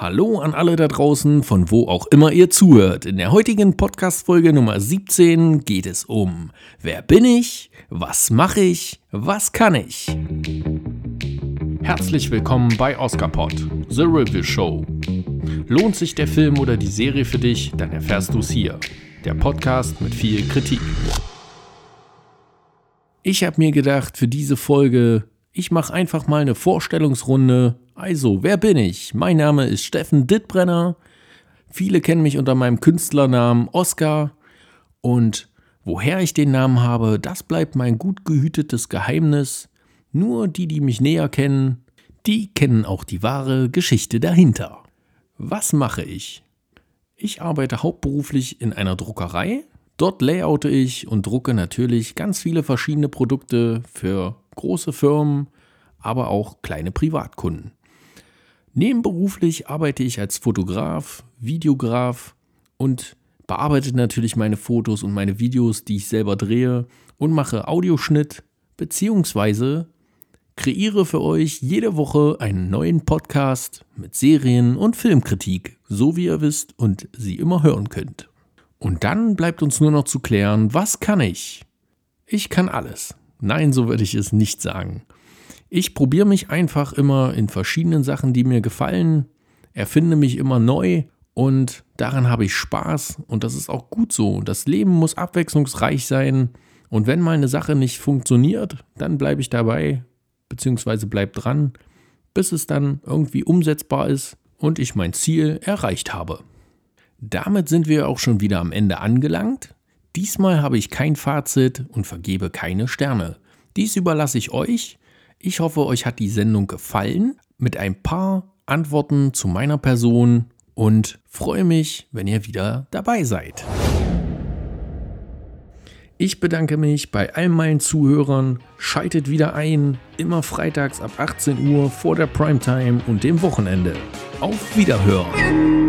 Hallo an alle da draußen, von wo auch immer ihr zuhört. In der heutigen Podcast-Folge Nummer 17 geht es um Wer bin ich? Was mache ich? Was kann ich? Herzlich willkommen bei Oscarpod, The Review Show. Lohnt sich der Film oder die Serie für dich, dann erfährst du es hier. Der Podcast mit viel Kritik. Ich habe mir gedacht, für diese Folge, ich mache einfach mal eine Vorstellungsrunde also, wer bin ich? Mein Name ist Steffen Dittbrenner. Viele kennen mich unter meinem Künstlernamen Oscar. Und woher ich den Namen habe, das bleibt mein gut gehütetes Geheimnis. Nur die, die mich näher kennen, die kennen auch die wahre Geschichte dahinter. Was mache ich? Ich arbeite hauptberuflich in einer Druckerei. Dort layoute ich und drucke natürlich ganz viele verschiedene Produkte für große Firmen, aber auch kleine Privatkunden. Nebenberuflich arbeite ich als Fotograf, Videograf und bearbeite natürlich meine Fotos und meine Videos, die ich selber drehe und mache Audioschnitt beziehungsweise kreiere für euch jede Woche einen neuen Podcast mit Serien und Filmkritik, so wie ihr wisst und sie immer hören könnt. Und dann bleibt uns nur noch zu klären, was kann ich? Ich kann alles. Nein, so würde ich es nicht sagen. Ich probiere mich einfach immer in verschiedenen Sachen, die mir gefallen, erfinde mich immer neu und daran habe ich Spaß und das ist auch gut so. Das Leben muss abwechslungsreich sein und wenn mal eine Sache nicht funktioniert, dann bleibe ich dabei bzw. bleib dran, bis es dann irgendwie umsetzbar ist und ich mein Ziel erreicht habe. Damit sind wir auch schon wieder am Ende angelangt. Diesmal habe ich kein Fazit und vergebe keine Sterne. Dies überlasse ich euch. Ich hoffe, euch hat die Sendung gefallen mit ein paar Antworten zu meiner Person und freue mich, wenn ihr wieder dabei seid. Ich bedanke mich bei all meinen Zuhörern. Schaltet wieder ein, immer freitags ab 18 Uhr vor der Primetime und dem Wochenende. Auf Wiederhören!